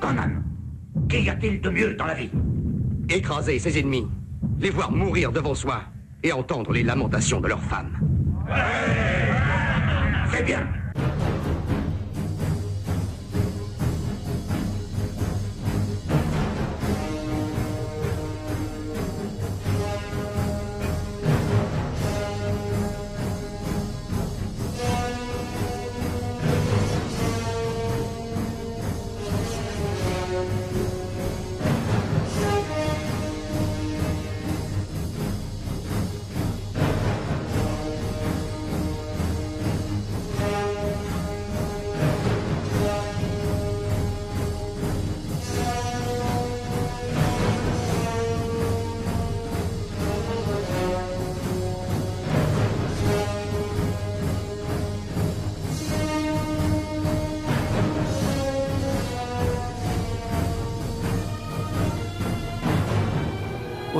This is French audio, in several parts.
Conan, qu'y a-t-il de mieux dans la vie Écraser ses ennemis, les voir mourir devant soi et entendre les lamentations de leurs femmes. C'est bien.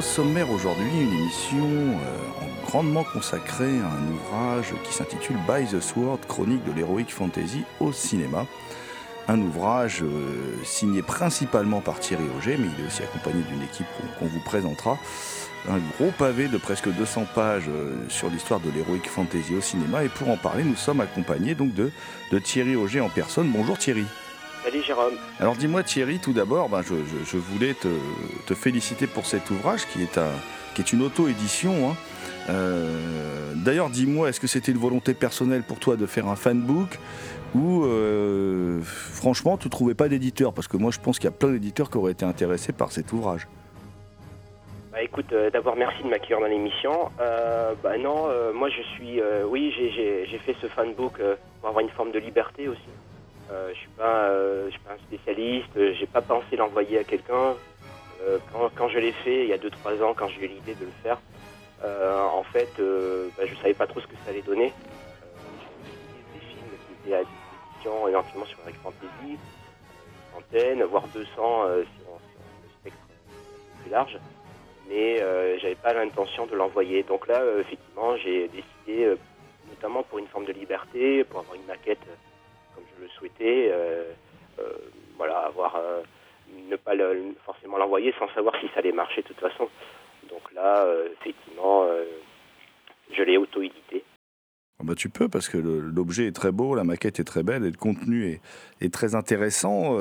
Au sommaire aujourd'hui, une émission euh, grandement consacrée à un ouvrage qui s'intitule By the Sword, chronique de l'héroïque fantasy au cinéma. Un ouvrage euh, signé principalement par Thierry Auger, mais il est aussi accompagné d'une équipe qu'on vous présentera. Un gros pavé de presque 200 pages euh, sur l'histoire de l'héroïque fantasy au cinéma. Et pour en parler, nous sommes accompagnés donc de, de Thierry Auger en personne. Bonjour Thierry. Salut Jérôme. Alors dis-moi Thierry, tout d'abord, ben, je, je- je voulais te, te féliciter pour cet ouvrage qui est, un- qui est une auto-édition. hein. Euh, D'ailleurs, dis-moi, est-ce que c'était une volonté personnelle pour toi de faire un fanbook ou euh, franchement tu trouvais pas d'éditeur? Parce que moi je pense qu'il y a plein d'éditeurs qui auraient été intéressés par cet ouvrage. Bah écoute, euh, d'abord merci de m'accueillir dans l'émission. Euh, bah non, euh, moi je suis, euh, oui, j'ai- fait ce fanbook pour avoir une forme de liberté aussi. Euh, je suis euh, suis pas un spécialiste. euh, J'ai pas pensé l'envoyer à quelqu'un. Quand, je l'ai fait il y a 2-3 ans, quand j'ai eu l'idée de le faire, en fait, bah, je savais pas trop ce que ça allait donner. Des films qui étaient à disposition éventuellement sur Eric Fantasy, centaine, voire 200 euh, sur, sur le spectre plus large mais euh, j'avais pas l'intention de l'envoyer. Donc là, effectivement, j'ai décidé, notamment pour une forme de liberté, pour avoir une maquette je souhaitais, euh, euh, voilà, avoir euh, ne pas forcément l'envoyer sans savoir si ça allait marcher de toute façon. Donc là, effectivement, je l'ai auto-édité. Ah bah, tu peux parce que l'objet est très beau, la maquette est très belle et le contenu est, très intéressant.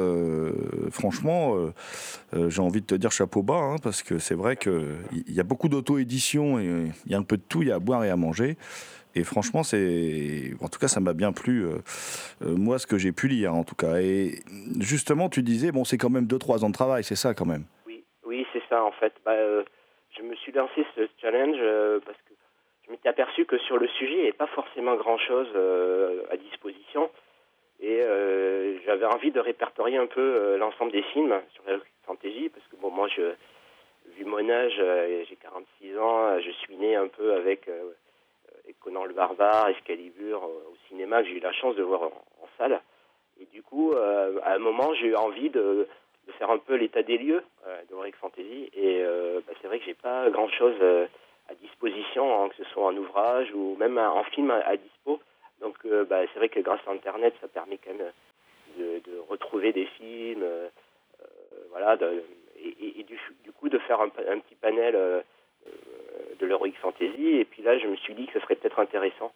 Franchement, j'ai envie de te dire chapeau bas hein, parce que c'est vrai qu'il y a beaucoup d'auto-édition et il y a un peu de tout, il y a à boire et à manger. Et franchement, c'est, en tout cas, ça m'a bien plu. euh, euh, moi, ce que j'ai pu lire, en tout cas. Et justement, tu disais, bon, c'est quand même 2-3 ans de travail, c'est ça quand même. Oui, oui, c'est ça en fait. Bah, euh, je me suis lancé ce challenge parce que je m'étais aperçu que sur le sujet, il n'y avait pas forcément grand-chose à disposition. Et j'avais envie de répertorier un peu l'ensemble des films sur la fantasy, parce que bon, moi, vu mon âge, j'ai 46 ans, je suis né un peu avec Conan le Barbare, Excalibur euh, au cinéma, que j'ai eu la chance de voir en, salle. Et du coup, euh, à un moment, j'ai eu envie de, faire un peu l'état des lieux euh, de Heroic Fantasy. Et euh, bah, c'est vrai que j'ai pas grand-chose à disposition, hein, que ce soit en ouvrage ou même en film à, à dispo. Donc bah, c'est vrai que grâce à Internet, ça permet quand même de, retrouver des films, voilà, et, du, coup de faire un, petit panel de l'heroic fantasy. Et puis là, je me suis dit que ce serait peut-être intéressant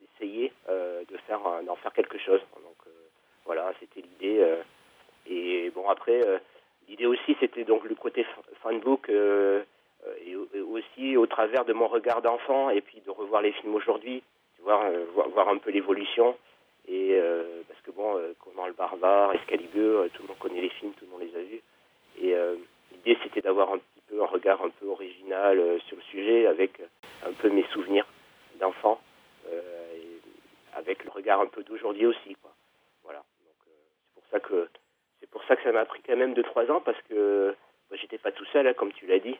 d'essayer de faire d'en faire quelque chose. Donc voilà, c'était l'idée. et bon après, l'idée aussi, c'était donc le côté fanbook. Et, aussi au travers de mon regard d'enfant et puis de revoir les films aujourd'hui, voir, voir, un peu l'évolution. Et parce que bon, comment le barbare, Excalibur, tout le monde connaît les films, tout le monde les a vus. Et l'idée, c'était d'avoir un petit peu un regard un peu original euh, sur le sujet, avec un peu mes souvenirs d'enfant, euh, avec le regard un peu d'aujourd'hui aussi. Quoi. Voilà. Donc, euh, c'est pour ça que c'est pour ça que même 2-3 ans, parce que moi, j'étais pas tout seul, hein, comme tu l'as dit.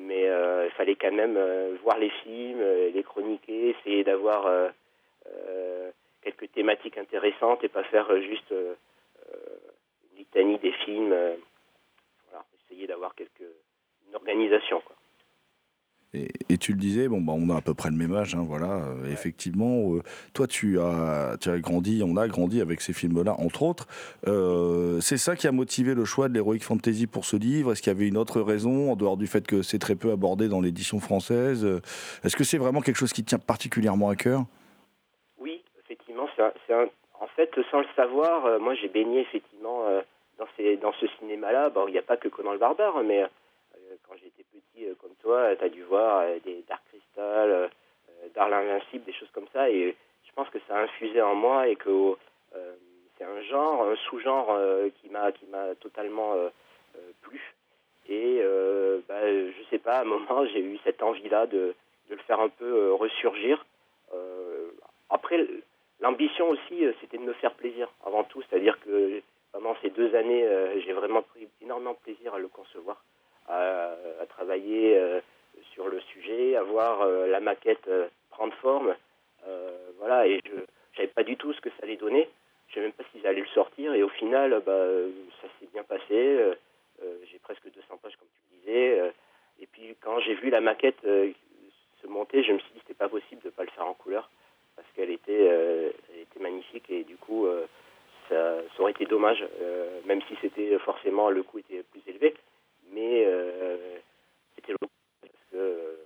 mais il fallait quand même voir les films, les chroniquer, essayer d'avoir quelques thématiques intéressantes et pas faire juste une litanie des films d'avoir quelque, une organisation. Quoi. Et, tu le disais, bon, bah, on a à peu près le même âge, hein, voilà. Euh, effectivement, euh, toi, tu as, tu as grandi, on a grandi avec ces films-là, entre autres. Euh, c'est ça qui a motivé le choix de l'Heroic Fantasy pour ce livre? Est-ce qu'il y avait une autre raison, en dehors du fait que c'est très peu abordé dans l'édition française? Est-ce que c'est vraiment quelque chose qui tient particulièrement à cœur? Oui, effectivement. c'est en fait, sans le savoir, moi, j'ai baigné effectivement dans, dans ce cinéma-là, bon, il n'y a pas que Conan le Barbare, mais euh, quand j'étais petit euh, comme toi, tu as dû voir euh, des Dark Crystal, Dark l'Invincible, des choses comme ça, et je pense que ça a infusé en moi et que c'est un genre, un sous-genre qui m'a qui m'a totalement plu. Et bah, je sais pas, à un moment, j'ai eu cette envie-là de, le faire un peu ressurgir. après, l'ambition aussi, c'était de me faire plaisir avant tout, c'est-à-dire que pendant ces deux années, euh, j'ai vraiment pris énormément de plaisir à le concevoir, à, travailler euh, sur le sujet, à voir euh, la maquette prendre forme. voilà, et je savais pas du tout ce que ça allait donner. Je savais même pas s'ils allaient le sortir. Et au final, bah, ça s'est bien passé. j'ai presque 200 pages, comme tu le disais. et puis, quand j'ai vu la maquette se monter, je me suis dit que c'était pas possible de ne pas le faire en couleur parce qu'elle était, magnifique et du coup, ça, aurait été dommage, euh, même si c'était forcément le coût était plus élevé, mais euh, c'était le parce que euh,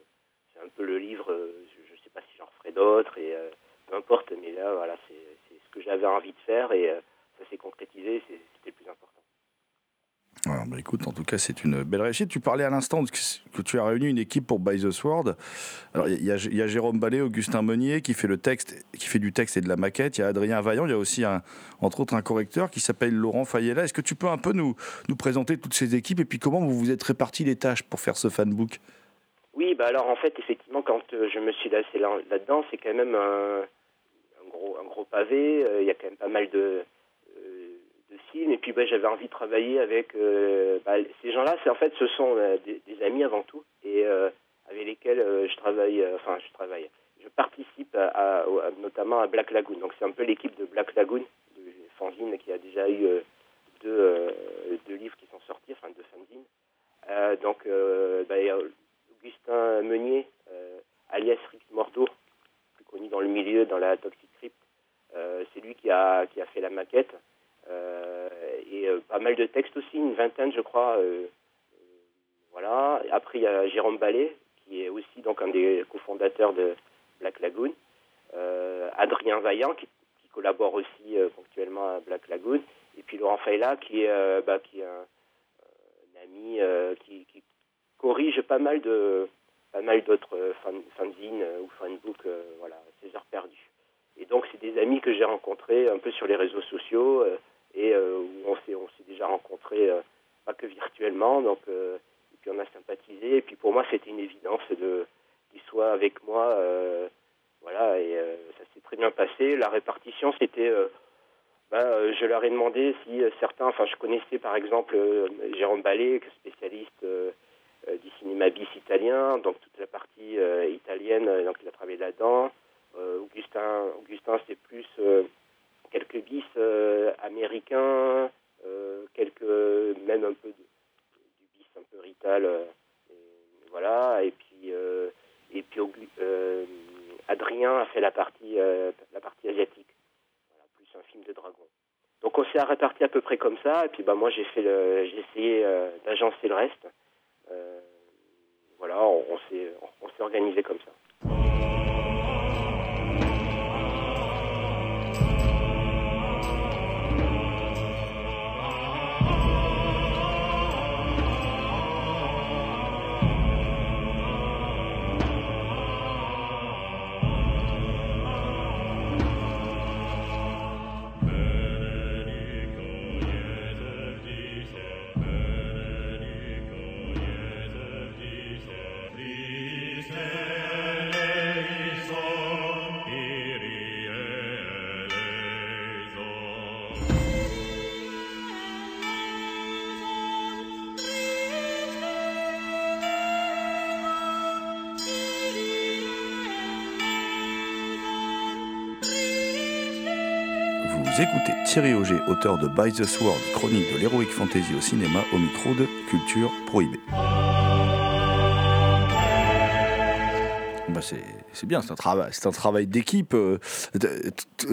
c'est un peu le livre, je ne sais pas si j'en ferai d'autres, et peu importe, mais là, voilà, c'est envie de faire, et ça s'est concrétisé, c'était le plus important. Bah, écoute, en tout cas, c'est une belle réussite. Tu parlais à l'instant que tu as réuni une équipe pour By the Sword. Alors, il y, a Jérôme Ballet, Augustin Meunier qui fait le texte, qui fait du texte et de la maquette. Il y a Adrien Vaillant. Il y a aussi, un, entre autres, un correcteur qui s'appelle Laurent Fayella. Est-ce que tu peux un peu nous, nous présenter toutes ces équipes et puis comment vous vous êtes répartis les tâches pour faire ce fanbook? Oui, bah alors en fait, effectivement, quand euh, je me suis lancé là-dedans, c'est quand même un, Euh, il y a quand même pas mal de et puis bah, j'avais envie de travailler avec euh, bah, ces gens-là. En fait, ce sont euh, des, amis avant tout et euh, avec lesquels je travaille. enfin, je travaille. Je participe notamment à Black Lagoon. Donc c'est un peu l'équipe de Black Lagoon, de fanzine qui a déjà eu deux, livres qui sont sortis, enfin deux fanzines. donc bah, Augustin Meunier, alias Rick Mordo, plus connu dans le milieu, dans la c'est qui a, qui a fait la maquette. Euh, et euh, pas mal de textes aussi, une vingtaine je crois. Euh, voilà. Après il y a Jérôme Ballet, qui est aussi donc un des cofondateurs de Black Lagoon. Adrien Vaillant, qui, collabore aussi ponctuellement à Black Lagoon. Et puis Laurent Fayla, qui est, bah, qui est un, ami qui, corrige pas mal de pas d'autres fanzines ou fanbooks, voilà, ces heures perdues. Et donc c'est j'ai rencontrés un peu sur les réseaux sociaux et euh, où on s'est déjà rencontrés euh, pas que virtuellement donc euh, et puis on a sympathisé et puis pour moi c'était une évidence de qu'ils soient avec moi voilà et ça s'est très bien passé la répartition c'était ben, je leur ai demandé si certains, enfin je connaissais par exemple Jérôme Ballet, spécialiste du cinéma bis italien, donc toute la partie italienne, donc il a travaillé là-dedans. Augustin, plus quelques bis euh, américains, euh, quelques même un peu du bis un peu rital, euh, voilà. Et puis et puis Adrien a fait la partie la partie asiatique, plus un film de dragon. Donc on s'est réparti à peu près comme ça. Et puis bah moi j'ai fait j'ai essayé d'agencer le reste. Vous écoutez Thierry Auger, auteur de By the Sword, chronique de l'Heroic Fantasy au cinéma, au micro de Culture Prohibée. Bah c'est c'est bien, c'est un travail, c'est un travail d'équipe. euh,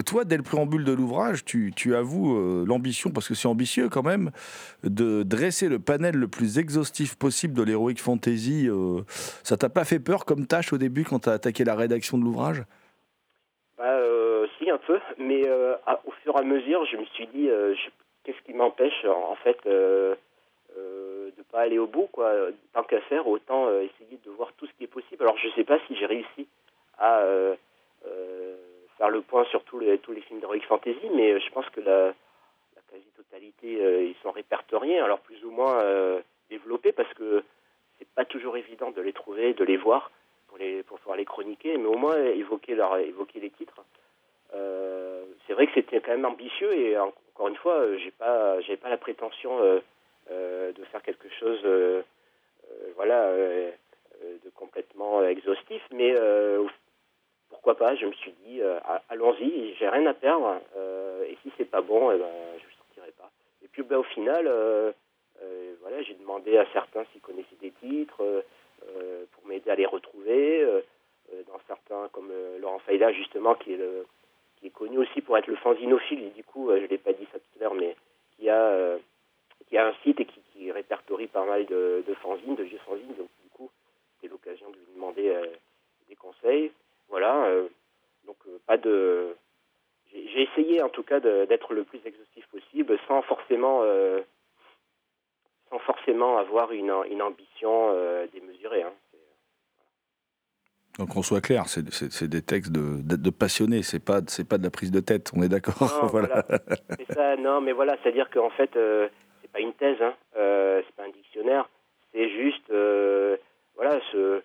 Toi, dès le préambule de l'ouvrage, tu, tu avoues euh, l'ambition, parce que c'est ambitieux quand même, de dresser le panel le plus exhaustif possible de l'Heroic Fantasy. euh. Ça t'a pas fait peur comme tâche au début quand t'as attaqué la rédaction de l'ouvrage? Bah, euh, un peu, mais euh, au fur et à mesure, je me suis dit, euh, qu'est-ce qui m'empêche, en fait, euh, de pas aller au bout, quoi. Tant qu'à faire, autant essayer de voir tout ce qui est possible. Alors, je sais pas si j'ai réussi à faire le point sur tous les, tous les films d'Heroic Fantasy, mais je pense que la, la quasi-totalité, ils sont répertoriés, alors plus ou moins développés, parce que c'est pas toujours évident de les trouver, de les voir pour, les, pour pouvoir les chroniquer, mais au moins évoquer, leur, évoquer les titres. Euh, c'est vrai que c'était quand même ambitieux et en- encore une fois, euh, j'ai pas, j'avais pas la prétention euh, de faire quelque chose, voilà, de complètement exhaustif, mais pourquoi pas Je me suis dit, allons-y, j'ai rien à perdre, et si c'est pas bon, eh ben, je ne sortirai pas. Et puis, ben, au final, voilà, j'ai demandé à certains s'ils connaissaient des titres pour m'aider à les retrouver. dans certains, comme Laurent Faïda, justement, qui est, le, qui est connu aussi pour être le fanzinophile, du coup, euh, je ne l'ai pas dit ça tout à l'heure, mais qui a, euh, qui a un site et qui, répertorie pas mal de, fanzines, de vieux fanzines. Donc, du coup, c'était l'occasion de lui demander euh, des conseils. Voilà. donc, pas de. J'ai essayé, en tout cas, d'être le plus exhaustif possible, sans forcément. sans forcément avoir une, une ambition démesurée. hein. Donc qu'on soit clair, c'est c'est- c'est des textes de, de, de passionnés, c'est pas, c'est pas de la prise de tête, on est d'accord Non, voilà. C'est ça, non, mais voilà, c'est-à-dire qu'en fait, euh, c'est pas une thèse, hein, euh, c'est pas un dictionnaire, c'est juste, euh, voilà, se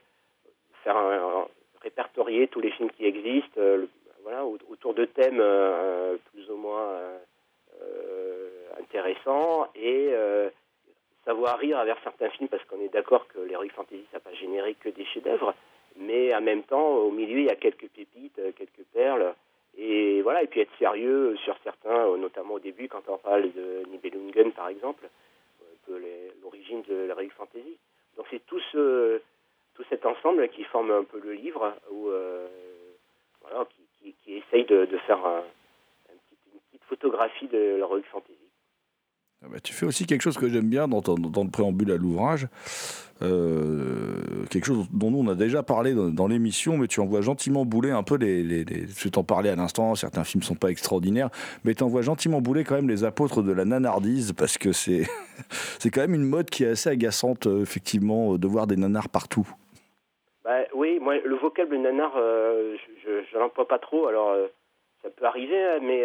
faire un, un- répertorier tous les films qui existent, euh, le- voilà, au- autour de thèmes euh, plus ou moins intéressants et savoir rire à vers certains films parce qu'on est d'accord que l'heroic fantasy ça n'a pas généré que des chefs-d'œuvre, mais en même temps au milieu il y a quelques pépites, euh, quelques perles et voilà et puis être sérieux sur certains, euh, notamment au début quand on parle de Nibelungen par exemple, les- l'origine de l'heroic fantasy. Donc c'est tout ce tout cet ensemble qui forme un peu le livre euh, voilà qui, essaye de, faire une petite photographie de l'heroic fantasy. Ah bah, tu fais aussi quelque chose que j'aime bien dans, le préambule à l'ouvrage, euh, quelque chose dont nous on a déjà parlé dans, l'émission, mais tu envoies gentiment bouler un peu les. les, les t'en parlais à l'instant, certains films sont pas extraordinaires, mais tu envoies gentiment bouler quand même les apôtres de la nanardise, parce que c'est c'est quand même une mode qui est assez agaçante, euh, effectivement, euh, de voir des nanars partout. Bah, oui, moi, le vocable nanar, euh, je je l'emploie pas trop. Alors, ça peut arriver, hein, mais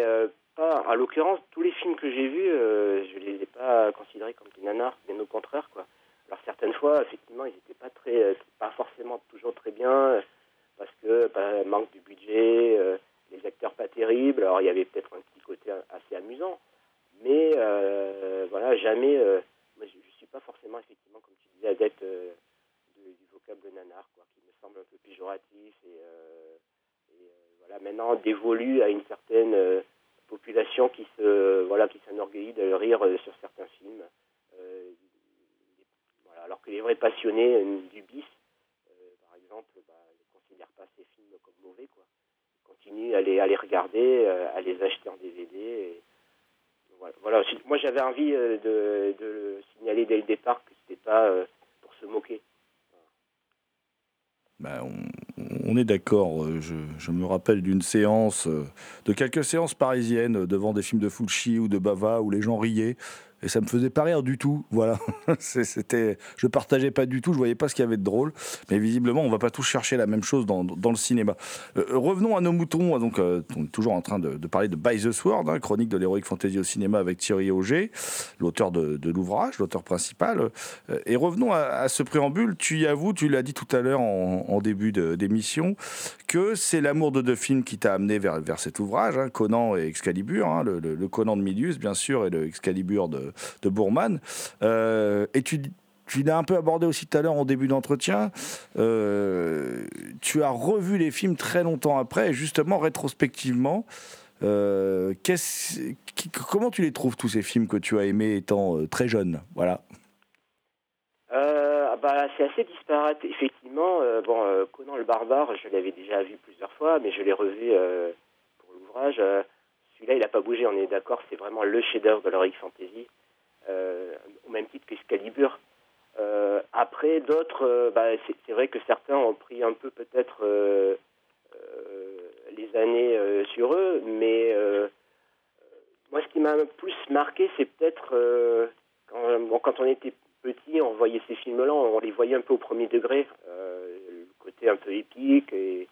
En l'occurrence, tous les films que j'ai vus, euh, je les ai pas considérés comme des nanars, bien au contraire, quoi. Alors, certaines fois, effectivement, ils n'étaient pas euh, pas forcément toujours très bien, euh, parce que bah, manque de budget, euh, les acteurs pas terribles. Alors, il y avait peut-être un petit côté assez amusant, mais voilà, jamais. moi, je, je suis pas forcément, effectivement, comme tu disais, adepte. de- du vocable nanar, quoi, qui me semble un peu péjoratif et, et, voilà, maintenant dévolu à une certaine population qui se voilà qui s'enorgueillit de rire euh, sur certains films. Euh, voilà, alors que les vrais passionnés euh, du bis, par exemple, bah, ne considèrent pas ces films comme mauvais, quoi. Ils continuent à les, à les regarder, à les acheter en DVD. Voilà, voilà. Moi, j'avais envie de, de le signaler dès le départ que c'était pas pour se moquer. Ben, on, est d'accord. Euh, je, me rappelle d'une séance, euh, de quelques séances parisiennes devant des films de Fulci ou de Bava où les gens riaient et ça me faisait pas rire du tout. Voilà, c'était, je partageais pas du tout, je voyais pas ce qu'il y avait de drôle, mais visiblement on va pas tous chercher la même chose dans, le cinéma. Euh, revenons à nos moutons. Donc, euh, on est toujours en train de, parler de By the Sword, hein, chronique de l'héroïque fantasy au cinéma avec Thierry Auger, l'auteur de, l'ouvrage, l'auteur principal. Euh, et revenons à, ce préambule. Tu y avoues, tu l'as dit tout à l'heure en, début d'émission, que c'est l'amour de deux films qui t'a amené vers, vers cet ouvrage, hein, Conan et Excalibur, hein, le, le, Conan de Milius bien sûr et le Excalibur de de, Bourman. Euh, et tu, tu l'as un peu abordé aussi tout à l'heure en début d'entretien. Euh, tu as revu les films très longtemps après, justement rétrospectivement. Euh, comment tu les trouves tous ces films que tu as aimés étant très jeune Voilà. bah, c'est assez disparate. Effectivement, bon, Conan le barbare, je l'avais déjà vu plusieurs fois, mais je l'ai revu pour l'ouvrage. Celui-là, il n'a pas bougé, on est d'accord, c'est vraiment le chef-d'œuvre de l'Heroic Fantasy. Euh, au même titre qu'Excalibur. Euh, après, d'autres, euh, bah, c'est vrai que certains ont pris un peu peut-être les années sur eux, mais moi, ce qui m'a plus marqué, c'est peut-être quand, on était petit, on voyait ces films-là, on les voyait un peu au premier degré, le côté un peu épique et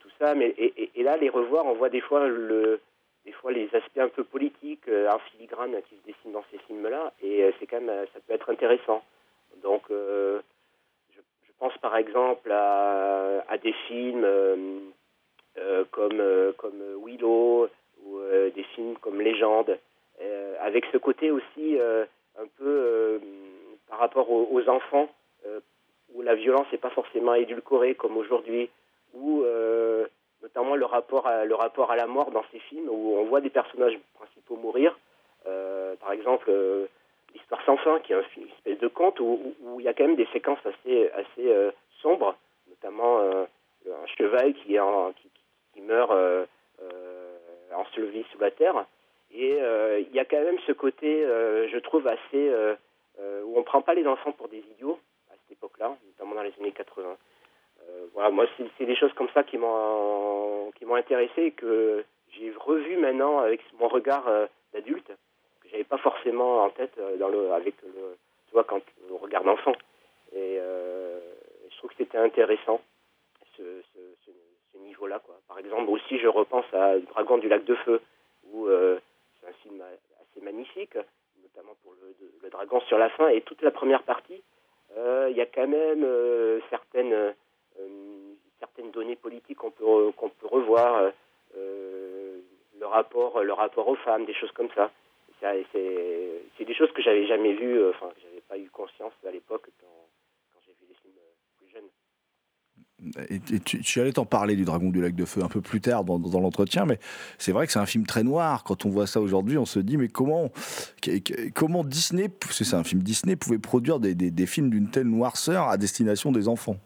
tout ça, mais et, là, les revoir, on voit des fois le, des fois les aspects un peu politiques, euh, en filigrane qui se dessinent dans ces films-là, et euh, c'est quand même, euh, ça peut être intéressant. Donc, je, pense par exemple à, des films comme, comme Willow ou des films comme Légende, avec ce côté aussi un peu par rapport aux, enfants, où la violence n'est pas forcément édulcorée comme aujourd'hui, où notamment le rapport, à, le rapport à la mort dans ces films où on voit des personnages principaux mourir. Euh, par exemple, euh, l'histoire sans fin, qui est un, une espèce de conte où, il y a quand même des séquences assez, assez euh, sombres, notamment un cheval qui, en, qui, qui meurt enseveli sous la terre. Et il y a quand même ce côté, je trouve, assez où on ne prend pas les enfants pour des idiots à cette époque-là, notamment dans les années 80. Euh, voilà, moi, c'est des choses comme ça qui m'ont intéressé et que j'ai revu maintenant avec mon regard euh, d'adulte que j'avais pas forcément en tête euh, dans le avec le tu vois quand on regarde d'enfant et je trouve que c'était intéressant ce, niveau-là. Par exemple aussi je repense à Dragon du lac de feu où c'est un film assez magnifique notamment pour le, dragon sur la fin et toute la première partie il y a quand même certaines données politiques qu'on peut, peut revoir, euh, le, rapport, le rapport aux femmes, des choses comme ça. C'est des choses que j'avais jamais vues, euh, enfin, que j'avais pas eu conscience à l'époque quand, j'ai vu les films plus jeunes. Et, tu, allais t'en parler du Dragon du Lac de Feu un peu plus tard dans, l'entretien, mais c'est vrai que c'est un film très noir. Quand on voit ça aujourd'hui, on se dit mais comment, comment Disney, c'est un film Disney, pouvait produire des, films d'une telle noirceur à destination des enfants?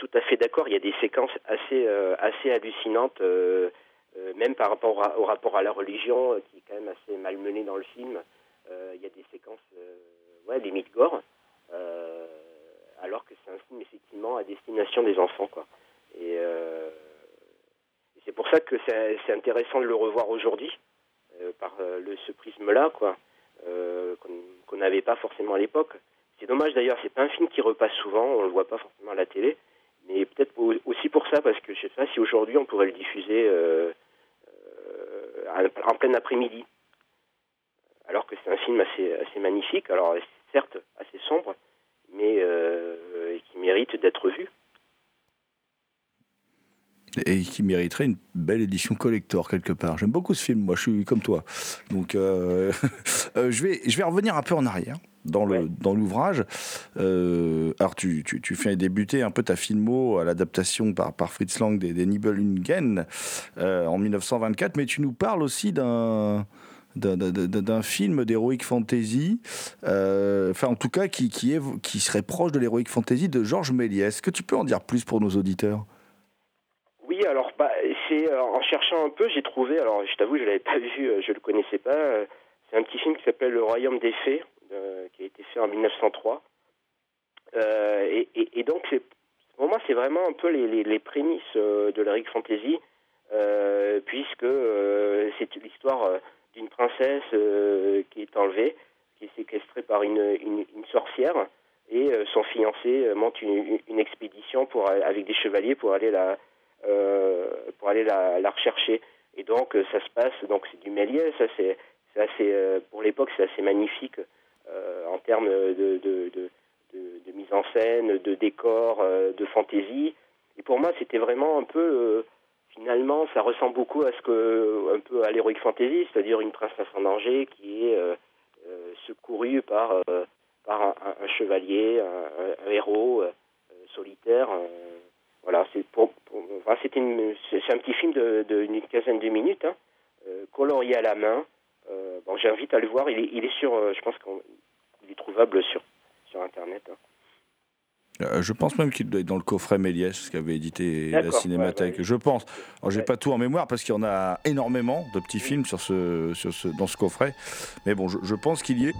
Tout à fait d'accord. Il y a des séquences assez, euh, assez hallucinantes, euh, euh, même par rapport au rapport à la religion, qui est quand même assez malmené dans le film. il y a des séquences, ouais, limite gore, alors que c'est un film effectivement à destination des enfants, quoi. Et, c'est pour ça que c'est intéressant de le revoir aujourd'hui, par le, ce prisme-là, quoi, qu'on n'avait pas forcément à l'époque. C'est dommage d'ailleurs, c'est pas un film qui repasse souvent, on le voit pas forcément à la télé, mais peut-être aussi pour ça, parce que je sais pas si aujourd'hui on pourrait le diffuser euh, euh, en plein après-midi. Alors que c'est un film assez, assez magnifique, alors certes assez sombre, mais euh, qui mérite d'être vu et qui mériterait une belle édition collector quelque part. J'aime beaucoup ce film, moi je suis comme toi. Donc je, vais, je vais revenir un peu en arrière dans le dans l'ouvrage. Euh, alors tu, tu, tu, fais débuter un peu ta filmo à l'adaptation par, par Fritz Lang des, des Nibelungen euh, en 1924, mais tu nous parles aussi d'un d'un film d'heroic fantasy, euh, enfin en tout cas qui, qui, est, qui serait proche de l'heroic fantasy de Georges Méliès. Est-ce que tu peux en dire plus pour nos auditeurs? Oui, alors bah, c'est en cherchant un peu, j'ai trouvé, alors je t'avoue, je l'avais pas vu, je le connaissais pas. C'est un petit film qui s'appelle Le Royaume des Fées, euh, qui a été fait en 1903. Euh, et, donc, pour moi, c'est vraiment un peu les, prémices de l'Eric Fantasy, puisque c'est l'histoire d'une princesse qui est enlevée, qui est séquestrée par une, sorcière, et son fiancé monte une, expédition pour, avec des chevaliers pour aller la, pour aller la, rechercher. Et donc, ça se passe, donc c'est du Méliès, ça c'est assez, euh, pour l'époque, c'est assez magnifique euh, en termes de, de, de, de, mise en scène, de décor, euh, de fantaisie. Et pour moi, c'était vraiment un peu finalement, ça ressemble beaucoup à ce que, un peu l'heroic fantasy, c'est-à-dire une princesse en danger qui est secourue par, par un, chevalier, un, héros solitaire. voilà, c'est pour, c'est un petit film de, de, quinzaine de minutes, hein, colorié à la main, euh, bon, j'invite à le voir. Il est, il est sur, euh, je pense qu'il est trouvable sur, sur Internet. Hein. Euh, je pense même qu'il doit être dans le coffret Méliès, ce qu'avait édité la Cinémathèque. Je pense. Alors, j'ai pas tout en mémoire parce qu'il y en a énormément de petits films sur ce, sur ce, dans ce coffret. Mais bon, je, je pense qu'il y est.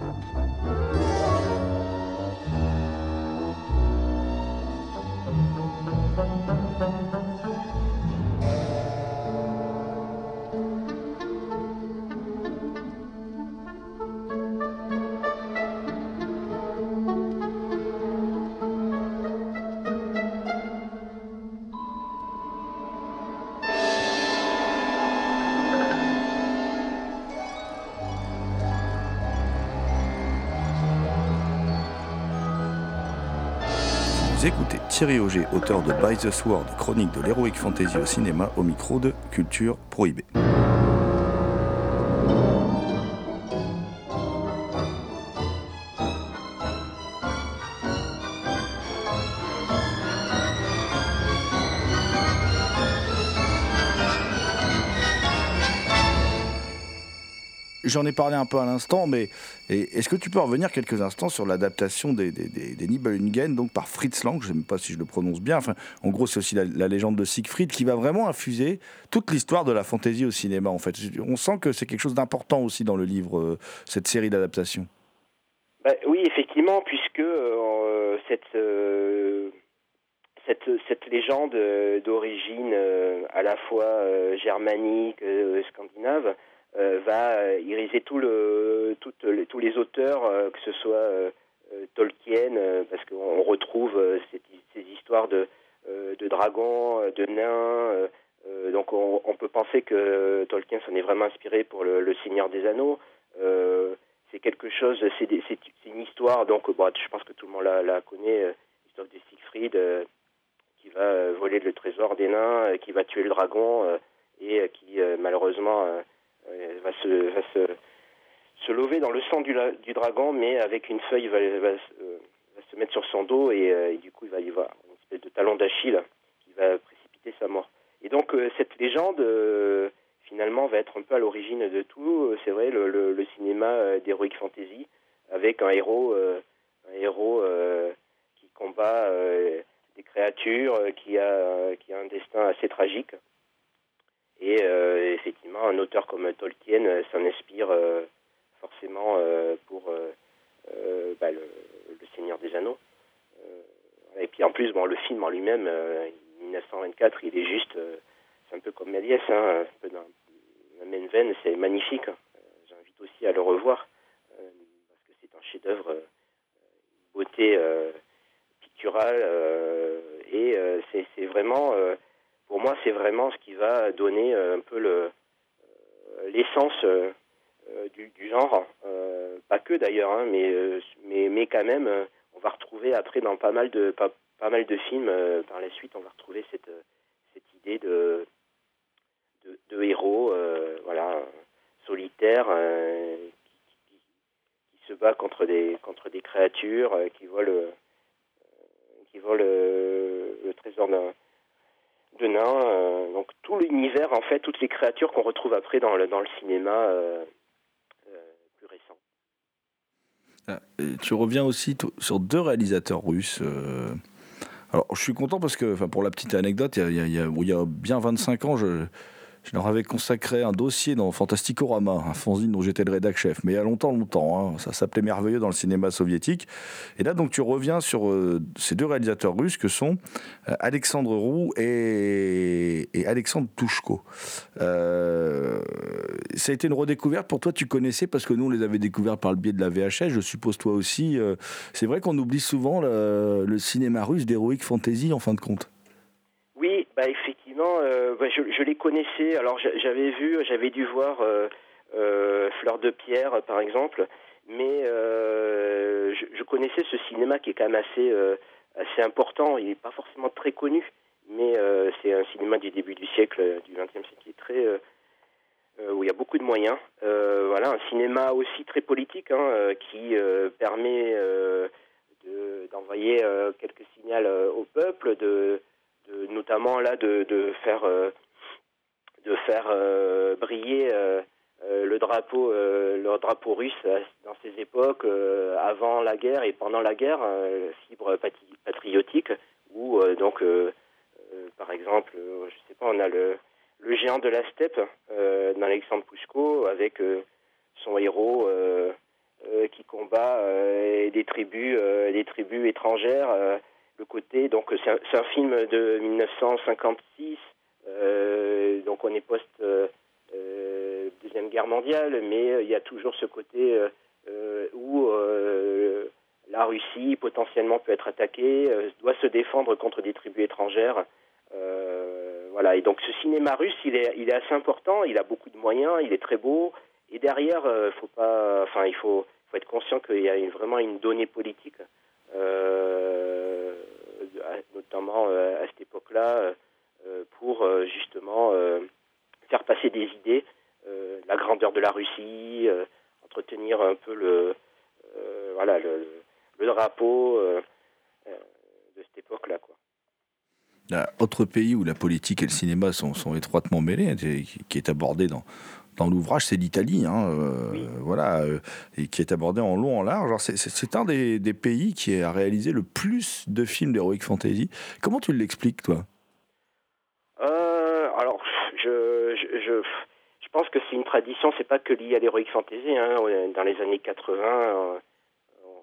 Thierry Auger, auteur de By the Sword, chronique de l'Heroic Fantasy au cinéma, au micro de Culture Prohibée. J'en ai parlé un peu à l'instant, mais est-ce que tu peux revenir quelques instants sur l'adaptation des, des, des, Nibelungen donc par Fritz Lang, je ne sais même pas si je le prononce bien, enfin, en gros c'est aussi la, légende de Siegfried qui va vraiment infuser toute l'histoire de la fantaisie au cinéma en fait. On sent que c'est quelque chose d'important aussi dans le livre, euh, cette série d'adaptations. Bah, oui, effectivement, puisque euh, cette, euh, cette, cette, légende d'origine à la fois germanique, scandinave, euh, va euh, iriser tous les auteurs, euh, que ce soit Tolkien, parce qu'on retrouve ces, histoires de, dragons, de nains. donc on, peut penser que Tolkien s'en est vraiment inspiré pour le, Seigneur des Anneaux. c'est quelque chose, c'est une histoire, donc bon, je pense que tout le monde la connaît, l'histoire de Siegfried qui va voler le trésor des nains, qui va tuer le dragon et qui malheureusement va se, va se, se lever dans le sang du, du dragon, mais avec une feuille, va, va, va, se mettre sur son dos et, euh, et, du coup, il va y avoir une espèce de talon d'Achille qui va précipiter sa mort. Et donc, euh, cette légende, euh, finalement, va être un peu à l'origine de tout. C'est vrai, le, le, cinéma d'heroic fantasy, avec un héros, un héros qui combat des créatures, qui a, qui a un destin assez tragique. Et euh, effectivement, un auteur comme Tolkien euh, s'en inspire euh, forcément pour bah, le, Seigneur des Anneaux. et puis en plus, bon, le film en lui-même, 1924, il est juste, c'est un peu comme Méliès, hein, un peu dans la même veine, c'est magnifique. J'invite aussi à le revoir, parce que c'est un chef-d'œuvre, beauté picturale, et c'est vraiment pour moi, c'est vraiment ce qui va donner euh, un peu euh, l'essence euh, du, genre. pas que d'ailleurs, hein, mais, mais, mais quand même, on va retrouver après dans pas mal de, pas, pas mal de films, par la suite, on va retrouver cette, cette idée de, de, héros, voilà, solitaire, se bat contre des, contre des créatures, qui volent, qui volent le trésor d'un de nains, euh, donc tout l'univers en fait, toutes les créatures qu'on retrouve après dans le, dans le cinéma euh, euh, plus récent. Tu reviens aussi sur deux réalisateurs russes. Alors, je suis content parce que, pour la petite anecdote, il y, a, il y a, bien 25 ans, je, Je leur avais consacré un dossier dans Fantasticorama, un fanzine dont j'étais le rédac chef, mais il y a longtemps, longtemps. Hein. Ça s'appelait Merveilleux dans le cinéma soviétique. Et là, donc, tu reviens sur euh, ces deux réalisateurs russes que sont euh, Alexandre Roux et, Alexandre Touchko. Euh, ça a été une redécouverte pour toi, tu connaissais parce que nous, on les avait découverts par le biais de la VHS, je suppose toi aussi. C'est vrai qu'on oublie souvent le, le cinéma russe d'Heroic Fantasy en fin de compte? Oui, bah effectivement, euh, je, les connaissais. Alors j'avais vu, j'avais dû voir euh, euh, Fleur de Pierre, par exemple, mais je, connaissais ce cinéma qui est quand même assez assez important. Il n'est pas forcément très connu, mais c'est un cinéma du début du siècle, du XXe siècle, très où il y a beaucoup de moyens. voilà, un cinéma aussi très politique hein, qui permet d'envoyer quelques signaux au peuple, de notamment là de, de faire euh, de faire euh, briller euh, le drapeau le drapeau russe dans ces époques avant la guerre et pendant la guerre fibre patriotique où donc par exemple je sais pas on a le le géant de la steppe d'Alexandre Pouchko avec son héros qui combat des tribus des tribus étrangères côté. Donc c'est un, film de 1956. Euh, donc on est post euh, euh, deuxième guerre mondiale, mais il y a toujours ce côté où la Russie potentiellement peut être attaquée, doit se défendre contre des tribus étrangères. voilà. Et donc ce cinéma russe, il est, assez important. Il a beaucoup de moyens. Il est très beau. Et derrière, faut pas, enfin, il faut, être conscient qu'il y a vraiment une donnée politique. Euh, notamment euh, à cette époque-là, euh, pour justement faire passer des idées, la grandeur de la Russie, entretenir un peu le, voilà, le, drapeau de cette époque-là. Quoi. autre pays où la politique et le cinéma sont, sont étroitement mêlés, qui est abordé dans, dans l'ouvrage, c'est l'Italie, hein, euh, voilà, euh, et qui est abordé en long, en large. C'est un des, pays qui a réalisé le plus de films d'heroic fantasy. Comment tu l'expliques, toi? Euh, Alors, je, je, je, pense que c'est une tradition, c'est pas que lié à l'heroic fantasy. Hein. Dans les années 80,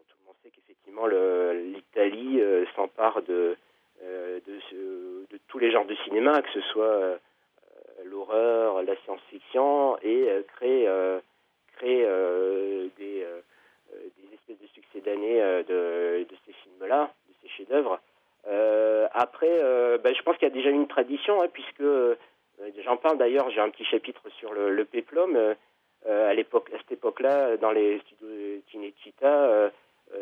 tout le monde sait qu'effectivement, l'Italie s'empare de, de, de, tous les genres de cinéma, que ce soit l'horreur, la science-fiction et euh, créer, euh, euh, des, des espèces de succès d'année de, de, ces films-là, de ces chefs-d'œuvre. après, ben, je pense qu'il y a déjà une tradition, hein, puisque j'en parle d'ailleurs, j'ai un petit chapitre sur le, le péplum. à, l'époque, à cette époque-là, dans les studios Cinecittà,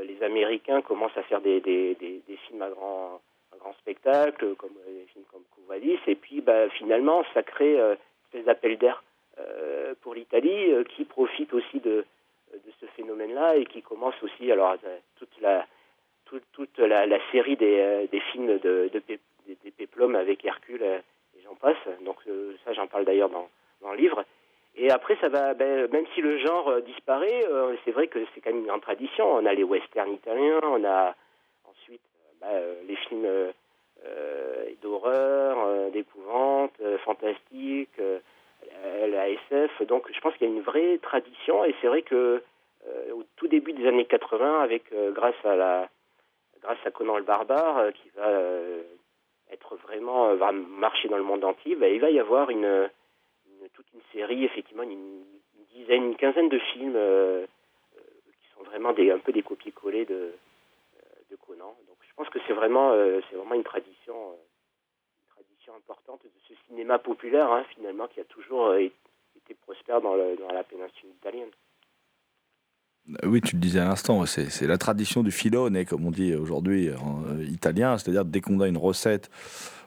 les Américains commencent à faire des, des, des, des films à grand, à grand spectacle, comme des films comme et puis bah, finalement, ça crée euh, des appels d'air euh, pour l'Italie euh, qui profite aussi de, de ce phénomène-là et qui commence aussi, alors toute la, toute, la, série des, des films de, de, des Péplums avec Hercule et j'en passe. Donc ça, j'en parle d'ailleurs dans, dans le livre. Et après, ça va, ben, même si le genre disparaît, c'est vrai que c'est quand même une grande tradition. On a les westerns italiens, on a ensuite ben, les films euh, d'horreur, euh, d'épouvante, euh, fantastique, la SF. Donc je pense qu'il y a une vraie tradition et c'est vrai que au tout début des années 80, avec grâce à la grâce à Conan le barbare qui va être vraiment va marcher dans le monde entier, bah, il va y avoir une, toute une série effectivement une, dizaine, une quinzaine de films qui sont vraiment des un peu des copier-coller de Conan. Pense que c'est vraiment, euh, vraiment une tradition, euh, tradition importante de ce cinéma populaire, hein, finalement, qui a toujours euh, été prospère dans, la péninsule italienne. Oui, tu le disais à l'instant, c'est la tradition du filone, comme on dit aujourd'hui en italien, c'est-à-dire dès qu'on a une recette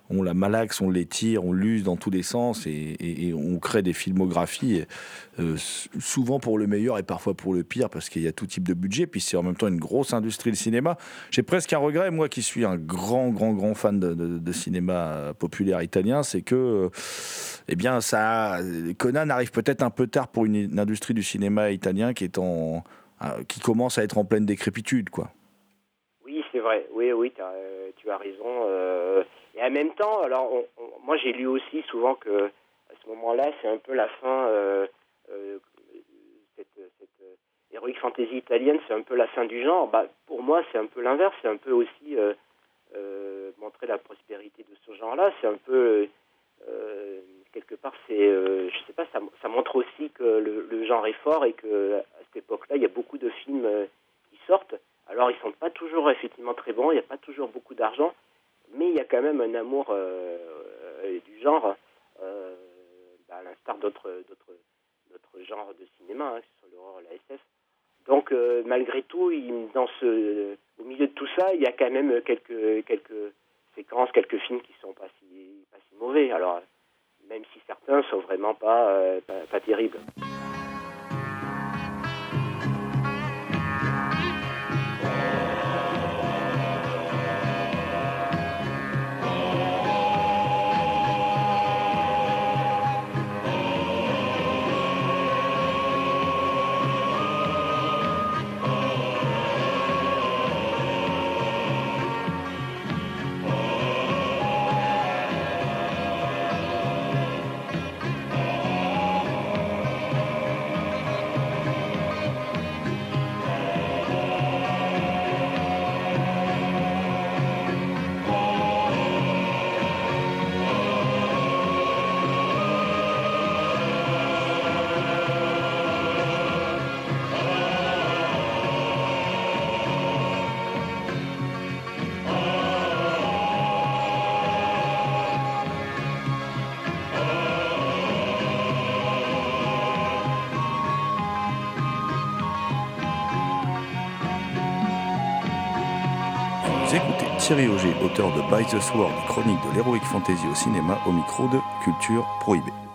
on la malaxe, on l'étire, on l'use dans tous les sens et, on crée des filmographies, euh, souvent pour le meilleur et parfois pour le pire, parce qu'il y a tout type de budget. Puis c'est en même temps une grosse industrie, le cinéma. J'ai presque un regret, moi qui suis un grand, grand, grand fan de, cinéma populaire italien, c'est que, eh bien, ça, Conan arrive peut-être un peu tard pour une, industrie du cinéma italien qui est en, euh, qui commence à être en pleine décrépitude, quoi. Oui, c'est vrai. Oui, oui, tu as raison. Et en même temps, alors moi j'ai lu aussi souvent que ce moment-là, c'est un peu la fin. euh, euh, cette, cette, euh, heroic fantasy italienne, c'est un peu la fin du genre. Bah, pour moi, c'est un peu l'inverse. C'est un peu aussi montrer la prospérité de ce genre-là. C'est un peu quelque part, c'est, euh, je sais pas, ça, ça montre aussi que le, genre est fort et que à cette époque-là, il y a beaucoup de films qui sortent. Alors, ils sont pas toujours effectivement très bons. Il n'y a pas toujours beaucoup d'argent, mais il y a quand même un amour euh, euh, du genre, euh, bah, à l'instar d'autres, genres de cinéma, hein, soit l'horreur, la SF. Donc, malgré tout, dans ce, au milieu de tout ça, il y a quand même quelques, quelques séquences, quelques films qui sont pas si, pas si mauvais. Alors, même si certains sont vraiment pas, pas terribles. Thierry Auger, auteur de By the Sword, chronique de l'Heroic Fantasy au cinéma, au micro de Culture Prohibée.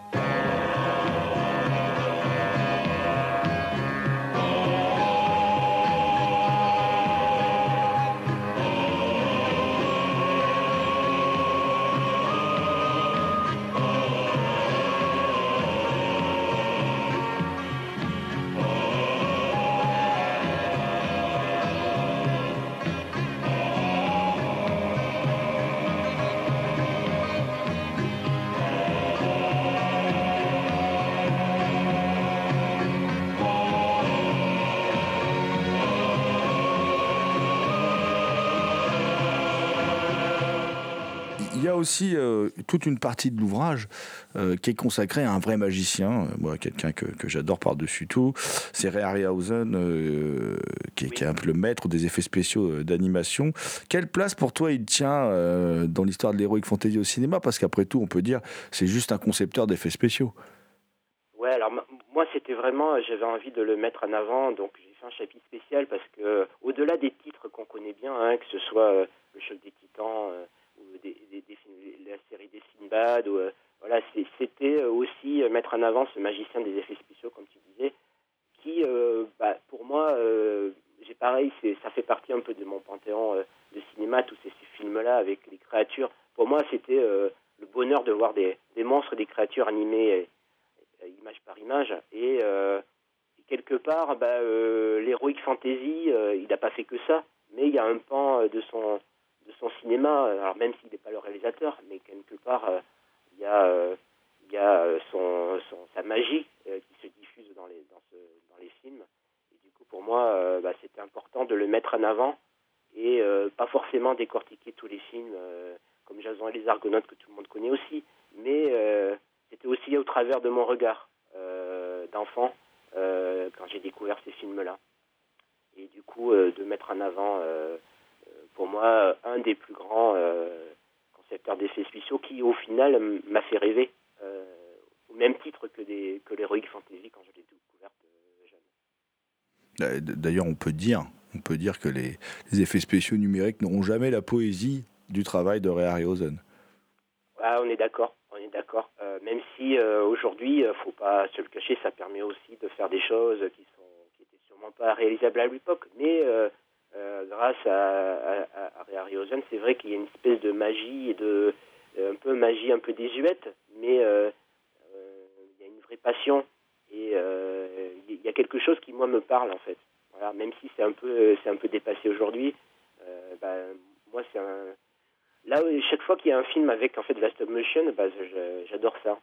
Aussi euh, toute une partie de l'ouvrage euh, qui est consacrée à un vrai magicien, euh, moi quelqu'un que, j'adore par-dessus tout, c'est Ray Harryhausen, qui, est, un peu le maître des effets spéciaux d'animation. Quelle place pour toi il tient dans l'histoire de l'Heroic Fantasy au cinéma? Parce qu'après tout, on peut dire c'est juste un concepteur d'effets spéciaux. Ouais, alors moi c'était vraiment, j'avais envie de le mettre en avant, donc j'ai fait un chapitre spécial parce que au-delà des titres qu'on connaît bien, hein, que ce soit le choc des Titans des, des- des la série des Sinbad, ou, euh, voilà, c'était euh, aussi euh, mettre en avant ce magicien des effets spéciaux, comme tu disais, qui, bah, pour moi, j'ai pareil, ça fait partie un peu de mon panthéon de cinéma, tous ces, films-là avec les créatures. Pour moi, c'était le bonheur de voir des, monstres, des créatures animées image par image. Et, quelque part, bah, l'heroic fantasy, il n'a pas fait que ça, mais il y a un pan de son de son cinéma. Alors même s'il n'est pas le réalisateur, mais quelque part, euh, il y a euh, euh, sa magie euh, qui se diffuse dans les films. Et du coup, pour moi, euh, bah, c'était important de le mettre en avant et euh, pas forcément décortiquer tous les films euh, comme Jason et les Argonautes que tout le monde connaît aussi, mais euh, c'était aussi au travers de mon regard euh, d'enfant euh, quand j'ai découvert ces films-là. Et du coup, euh, de mettre en avant, euh, euh, pour moi, un des plus grands euh, concepteurs d'effets spéciaux qui, au final, m'a fait rêver, euh, au même titre que, des, que l'Heroic Fantasy quand je l'ai découverte euh, jeune. Euh, D'ailleurs, on peut dire, on peut dire que les, les effets spéciaux numériques n'auront jamais la poésie du travail de Ray Harryhausen. Ah, on est d'accord, on est d'accord. Euh, même si euh, aujourd'hui, euh, faut pas se le cacher, ça permet aussi de faire des choses qui sont qui étaient sûrement pas réalisables à l'époque. Mais euh, euh, grâce à, à, à C'est vrai qu'il y a une espèce de magie et de euh, un peu magie un peu désuète, mais euh, il y a une vraie passion et il y a quelque chose qui moi me parle en fait. Voilà, même si c'est un peu c'est un peu dépassé aujourd'hui, bah, moi c'est un là chaque fois qu'il y a un film avec en fait de la stop motion bah, j'adore ça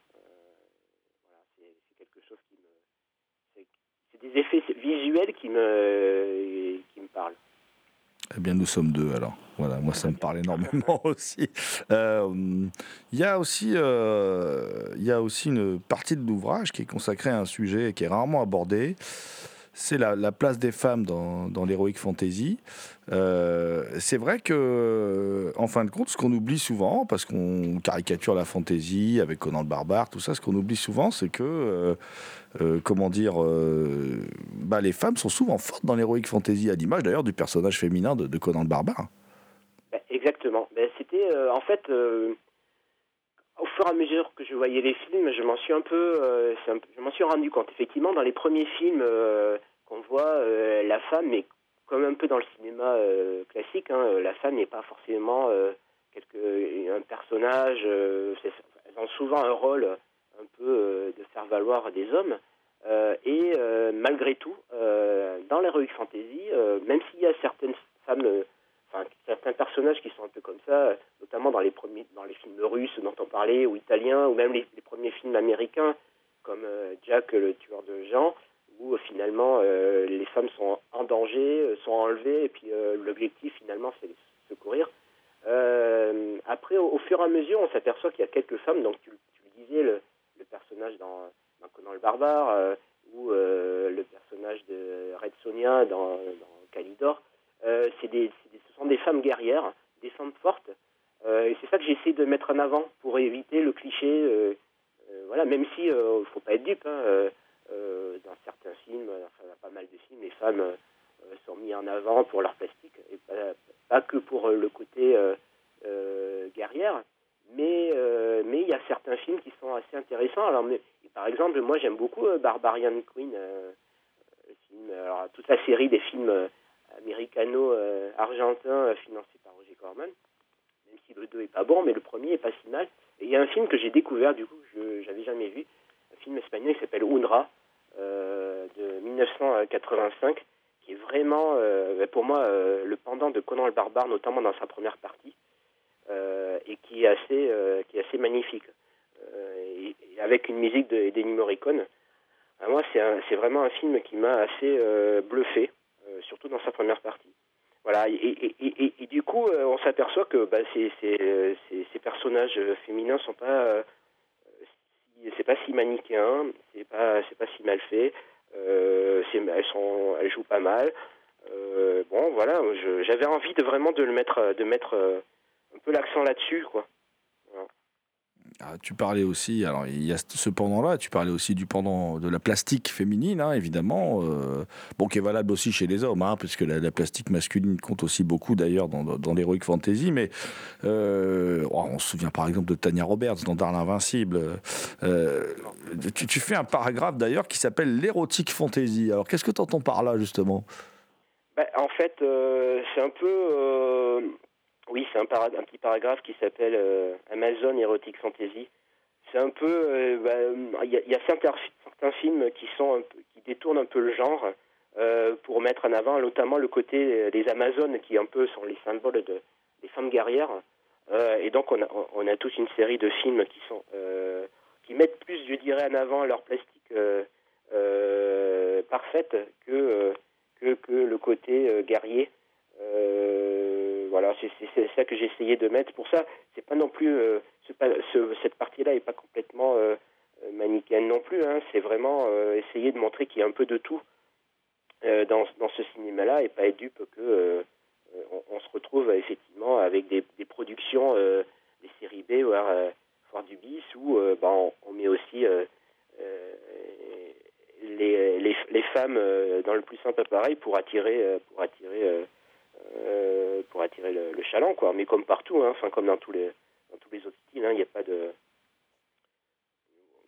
c'est quelque chose qui me c'est des effets visuels qui me qui me parlent eh bien, nous sommes deux alors. Voilà, moi ça me parle énormément aussi. Euh, Il y a aussi, euh, y a aussi une partie de l'ouvrage qui est consacrée à un sujet qui est rarement abordé. C'est la, la place des femmes dans, dans l'heroic fantasy. Euh, c'est vrai que, en fin de compte, ce qu'on oublie souvent, parce qu'on caricature la fantasy avec Conan le barbare, tout ça, ce qu'on oublie souvent, c'est que, euh, euh, comment dire, bah, les femmes sont souvent fortes dans l'heroic fantasy, à l'image d'ailleurs du personnage féminin de, de Conan le barbare. Ben, exactement. Ben, C'était en fait au fur et à mesure que je voyais les films, je m'en suis un peu, euh, je m'en suis rendu compte. Effectivement, dans les premiers films euh, qu'on voit, euh, la femme, mais comme un peu dans le cinéma classique, hein, la femme n'est pas forcément quelque, un personnage. elles ont souvent un rôle un peu de faire valoir des hommes. Et malgré tout, dans l'heroic fantasy, euh, même s'il y a certaines femmes enfin, certains personnages qui sont un peu comme ça, notamment dans les premiers, dans les films russes dont on parlait, ou italiens, ou même les, premiers films américains, comme euh, Jack le tueur de gens, où euh, finalement euh, les femmes sont en danger, sont enlevées, et puis l'objectif finalement c'est de secourir. Après, au, fur et à mesure, on s'aperçoit qu'il y a quelques femmes, donc tu, le disais, le, personnage dans Conan le barbare, euh, ou euh, le personnage de Red Sonia dans, dans Calidor, euh, c'est des, c'est des- ce sont des femmes guerrières, des femmes fortes. Euh, et c'est ça que j'essaie de mettre en avant pour éviter le cliché. euh, euh, voilà, même si il ne faut pas être dupe. hein, euh, euh, dans certains films, enfin, dans pas mal de films, les femmes euh, euh, sont mises en avant pour leur plastique et pas, pas que pour euh, le côté euh, euh, guerrière. Mais euh, mais il y a certains films qui sont assez intéressants. Alors, mais, par exemple, moi j'aime beaucoup euh, Barbarian Queen, euh, alors, toute la série des films euh, américano-argentins euh, financés par Roger Corman. Même si le 2 est pas bon, mais le premier est pas si mal. Et il y a un film que j'ai découvert, du coup, je j'avais jamais vu, un film espagnol qui s'appelle euh, de 1985, qui est vraiment, euh, pour moi, euh, le pendant de Conan le Barbare, notamment dans sa première partie, euh, et qui est assez, euh, qui est assez magnifique. Avec une musique de d'Ennio Morricone. Ah, moi, c'est vraiment un film qui m'a assez euh, bluffé, euh, surtout dans sa première partie. Voilà, et, du coup, euh, on s'aperçoit que bah, ces, personnages féminins sont pas, c'est pas si manichéen, c'est pas, c'est pas si mal fait. Elles jouent pas mal. Bon, voilà, j'avais envie de vraiment de le mettre, de mettre un peu l'accent là-dessus, quoi. Ah, tu parlais aussi, alors il y a ce pendant-là, tu parlais aussi du pendant de la plastique féminine, hein, évidemment, euh, bon, qui est valable aussi chez les hommes, hein, puisque la, la plastique masculine compte aussi beaucoup d'ailleurs dans, dans, l'heroic fantasy, mais euh, oh, on se souvient par exemple de Tanya Roberts dans Darl Invincible. Euh, tu, fais un paragraphe d'ailleurs qui s'appelle l'érotique fantasy. Alors qu'est-ce que tu entends par là justement? Bah, en fait, c'est un peu. Euh, oui, c'est un, petit paragraphe qui s'appelle euh, Amazon Erotic Fantasy. C'est un peu. euh, bah, a- il y a certains, films qui, sont un peu- qui détournent un peu le genre euh, pour mettre en avant notamment le côté euh, des Amazones qui un peu sont les symboles de, des femmes guerrières. Euh, et donc, on a, on a toute une série de films qui sont. euh, qui mettent plus, je dirais, en avant leur plastique euh, euh, parfaite que. euh, que, le côté euh, guerrier. Euh, voilà, c'est ça que j'ai essayé de mettre. Pour ça, c'est pas non plus euh, cette partie-là est pas complètement euh, euh, manichéenne non plus. Hein. C'est vraiment essayer de montrer qu'il y a un peu de tout dans, ce cinéma-là et pas être dupe que on, se retrouve effectivement avec des, productions, des séries B, voire, voire du bis, où ben, on, met aussi les, les, femmes dans le plus simple appareil pour attirer pour attirer euh, pour attirer le, chaland quoi. Mais comme partout hein, comme dans tous les dans tous les autres styles hein, il n'y a pas de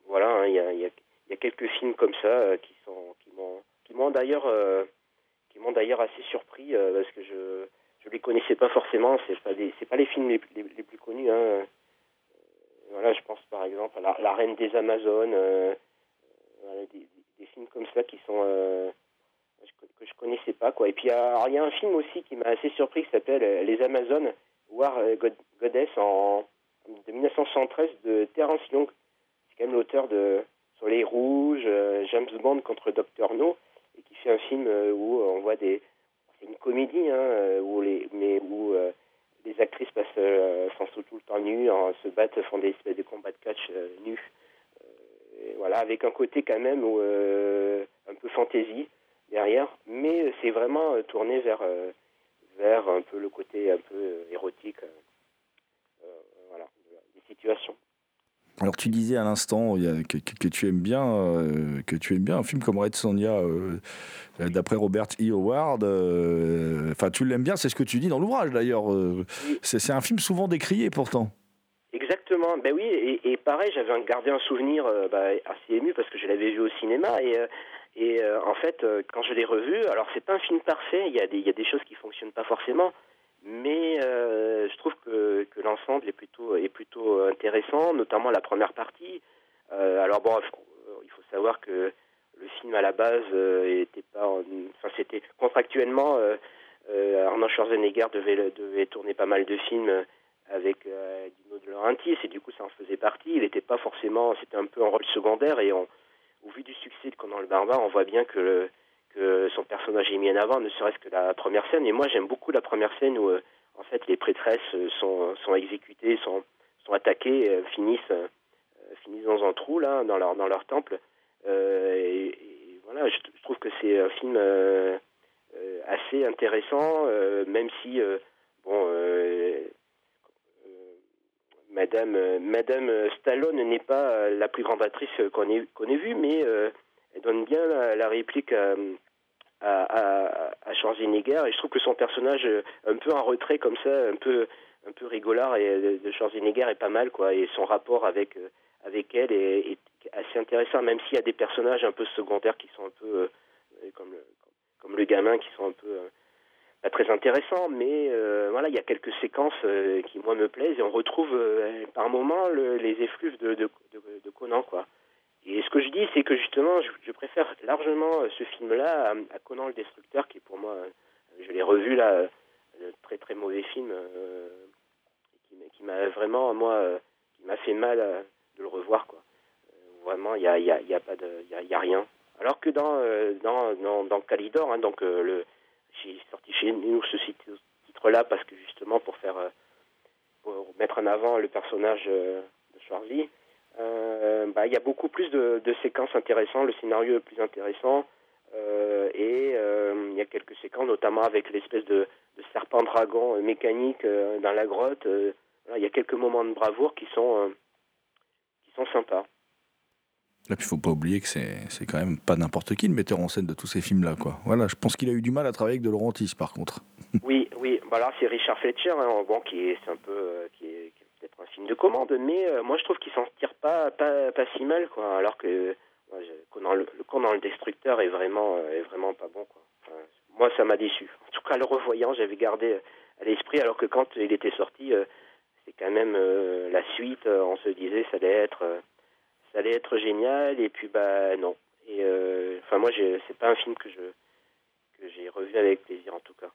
voilà hein, il y, a, quelques films comme ça euh, qui sont qui m'ont qui m'ont d'ailleurs euh, qui m'ont d'ailleurs assez surpris parce que je je les connaissais pas forcément. C'est pas des c'est pas les films les, les, les plus connus voilà je pense par exemple à la, reine des amazones voilà, des, des films comme ça qui sont que je connaissais pas quoi. Et puis alors, il y a un film aussi qui m'a assez surpris qui s'appelle euh, Les Amazones War euh, God- Goddess en de 1973 de Terence Young. C'est quand même l'auteur de Soleil Rouge, euh, James Bond contre Dr No. et qui fait un film où on voit des. C'est une comédie, hein, où les, mais où les actrices passent, sont tout le temps nues, se battent, font des espèces de combats de catch nus. voilà, avec un côté quand même un peu fantaisie derrière, mais c'est vraiment tourné vers, vers un peu le côté un peu érotique voilà, des situations. Alors tu disais à l'instant que, que, tu aimes bien euh, que tu aimes bien un film comme Red Sonja euh, d'après Robert E. Howard. Euh, enfin, tu l'aimes bien, c'est ce que tu dis dans l'ouvrage d'ailleurs. C'est un film souvent décrié pourtant. Exactement. Ben oui, et, pareil, j'avais gardé un souvenir bah, assez ému parce que je l'avais vu au cinéma et. Et en fait, quand je l'ai revu, alors c'est pas un film parfait, il y, a des, des choses qui fonctionnent pas forcément, mais euh, je trouve que, que l'ensemble est plutôt, est plutôt intéressant, notamment la première partie. Euh, alors bon, il faut savoir que le film à la base euh, était pas, enfin c'était contractuellement Arnaud Schwarzenegger devait, devait tourner pas mal de films avec Dino De Laurentiis et du coup ça en faisait partie. Il n'était pas forcément, c'était un peu un rôle secondaire et on, au vu du succès de Conan le Barbare, on voit bien que son personnage est mis en avant, ne serait-ce que la première scène. Et moi, j'aime beaucoup la première scène où, euh, en fait, les prêtresses euh, sont, sont exécutées, sont, sont attaquées, euh, finissent, finissent dans un trou, là, dans leur, dans leur temple. Et, voilà, je, trouve que c'est un film assez intéressant, même si, bon, Madame, Madame Stallone n'est pas la plus grande actrice qu'on ait, qu'on ait vue, mais elle donne bien la, réplique à, à, à, Schwarzenegger et je trouve que son personnage euh, un peu en retrait comme ça, un peu un peu rigolard et euh, de Schwarzenegger est pas mal quoi et son rapport avec euh, avec elle est, assez intéressant même s'il y a des personnages un peu secondaires qui sont un peu comme le, comme le gamin qui sont un peu très intéressants mais voilà il y a quelques séquences qui moi me plaisent et on retrouve par moments les effluves de, de, de Conan quoi et ce que je dis, c'est que justement, je, préfère largement euh, ce film-là à, Conan le Destructeur, qui pour moi, euh, je l'ai revu là, euh, très très mauvais film, qui, m'a vraiment, moi, qui m'a fait mal de le revoir, quoi. vraiment, il n'y a, y a, y a, pas de, y a, rien. Alors que dans, dans, dans, dans Calidor, hein, donc le, j'ai sorti chez nous ce titre-là parce que justement pour faire, pour mettre en avant le personnage de Schwarzy, euh, bah, il y a beaucoup plus de, séquences intéressantes, le scénario est plus intéressant. Euh, et euh, il y a quelques séquences, notamment avec l'espèce de, serpent dragon mécanique dans la grotte. il y a quelques moments de bravoure qui sont, qui sont sympas. Là, il faut pas oublier que c'est quand même pas n'importe qui le metteur en scène de tous ces films-là, quoi. Voilà, je pense qu'il a eu du mal à travailler avec de Laurentis, par contre. oui, oui. Bah c'est Richard Fletcher, hein, bon, qui est, un peu, qui est, peut-être un film de commande, mais moi je trouve qu'il s'en tire pas, pas, pas si mal, quoi. Alors que Conan le, le, le Destructeur est vraiment, est vraiment pas bon, quoi. moi, ça m'a déçu. En tout cas, le revoyant, j'avais gardé à l'esprit, alors que quand il était sorti, c'est quand même la suite. on se disait, ça allait être ça allait être génial et puis bah non. Et euh, enfin moi c'est pas un film que je que j'ai revu avec plaisir en tout cas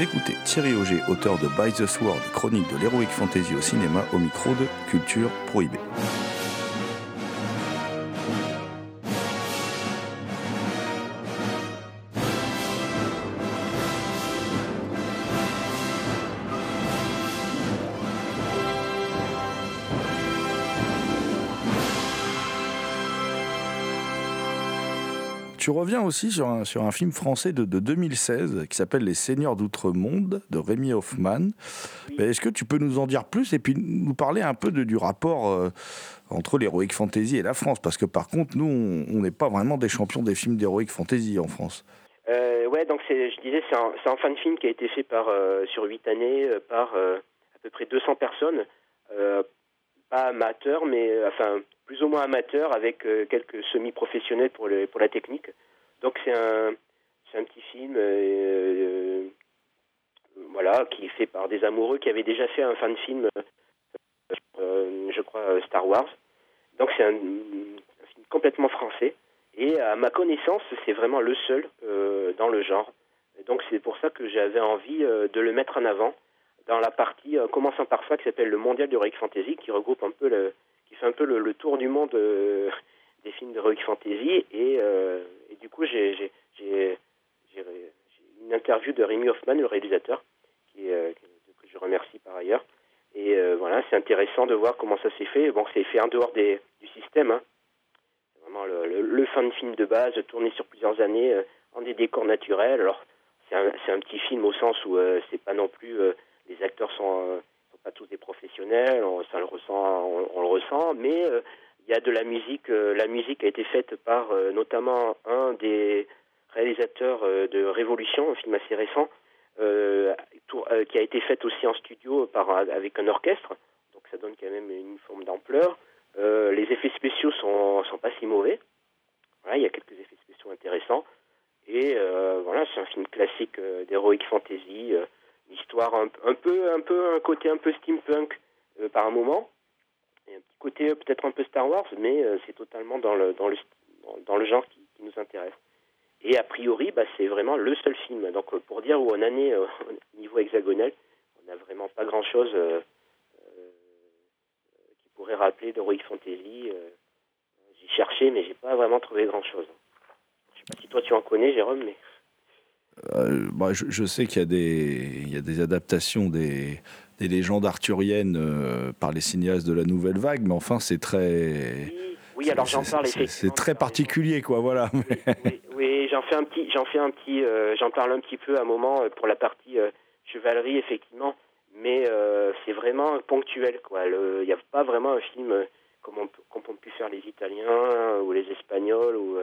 Écoutez Thierry Auger, auteur de By the Sword, chronique de l'Heroic Fantasy au cinéma, au micro de Culture Prohibée. Tu reviens aussi sur un, sur un film français de, de 2016 qui s'appelle Les Seigneurs d'Outre-Monde de Rémi Hoffman. Est-ce que tu peux nous en dire plus et puis nous parler un peu de, du rapport euh, entre l'Heroic Fantasy et la France? Parce que par contre, nous, on n'est pas vraiment des champions des films d'Heroic Fantasy en France. Euh, ouais, donc je disais, c'est un, un fan film qui a été fait par, euh, sur 8 années euh, par à peu près 200 personnes. Pas amateurs, mais enfin plus ou moins amateurs avec euh, quelques semi-professionnels pour, la technique. Donc c'est un, un petit film euh, euh, voilà, qui est fait par des amoureux qui avaient déjà fait un fan film, je crois, Star Wars. Donc c'est un, film complètement français. Et à ma connaissance, c'est vraiment le seul dans le genre. Donc c'est pour ça que j'avais envie de le mettre en avant dans la partie, commençant par ça, qui s'appelle le Mondial d'Heroic Fantasy, qui regroupe un peu le, qui fait un peu le, tour du monde euh, des films d'Heroic Fantasy. Et, euh, et du coup, j'ai une interview de Rémi Hoffman, le réalisateur, euh, que je remercie par ailleurs. Et voilà, c'est intéressant de voir comment ça s'est fait. Bon, c'est fait en dehors des, du système. Hein. C'est vraiment le, le, le fan film de base, tourné sur plusieurs années, en des décors naturels. Alors, c'est un, un petit film au sens où c'est pas non plus... les acteurs sont, pas tous des professionnels, on, le ressent, on, le ressent, mais euh, il y a de la musique. euh, la musique a été faite par euh, notamment un des réalisateurs de Révolution, un film assez récent, qui a été faite aussi en studio par, avec un orchestre. Donc ça donne quand même une forme d'ampleur. Les effets spéciaux sont, sont pas si mauvais. Il y a quelques effets spéciaux intéressants. Et voilà, c'est un film classique d'heroic fantasy, histoire un, peu, un côté un peu steampunk euh, par un moment, et un petit côté euh, peut-être un peu Star Wars, mais euh, c'est totalement dans le, genre qui, nous intéresse. Et a priori, bah, c'est vraiment le seul film. Donc pour dire où en année, euh, au niveau hexagonal, on n'a vraiment pas grand-chose qui pourrait rappeler d'Heroic Fantasy. j'ai cherché, mais j'ai pas vraiment trouvé grand-chose. Je sais pas si toi tu en connais, Jérôme, mais... Euh, bah, je, je sais qu'il y, a des- il y a des adaptations des, des légendes arthuriennes euh, par les cinéastes de la nouvelle vague, mais enfin, c'est très. Oui, oui alors j'en parle c'est- très particulier, quoi, voilà. Oui, oui, j'en fais un petit, j'en fais un petit, euh, j'en parle un petit peu à un moment pour la partie chevalerie effectivement, mais c'est vraiment ponctuel quoi. Il n'y a pas vraiment un film comme on, peut- comme ont pu faire les Italiens ou les Espagnols ou,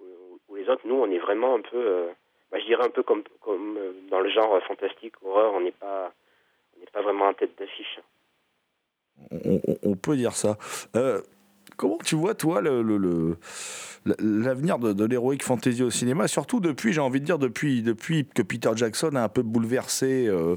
ou, ou les autres. Nous, on est vraiment un peu, bah, je dirais un peu comme, euh, dans le genre euh, fantastique horreur. On n'est pas, on pas vraiment en tête d'affiche. on peut dire ça. Euh, comment tu vois, toi, l'avenir de, de l'heroic fantasy au cinéma, surtout depuis, j'ai envie de dire, depuis, depuis que Peter Jackson a un peu bouleversé, euh,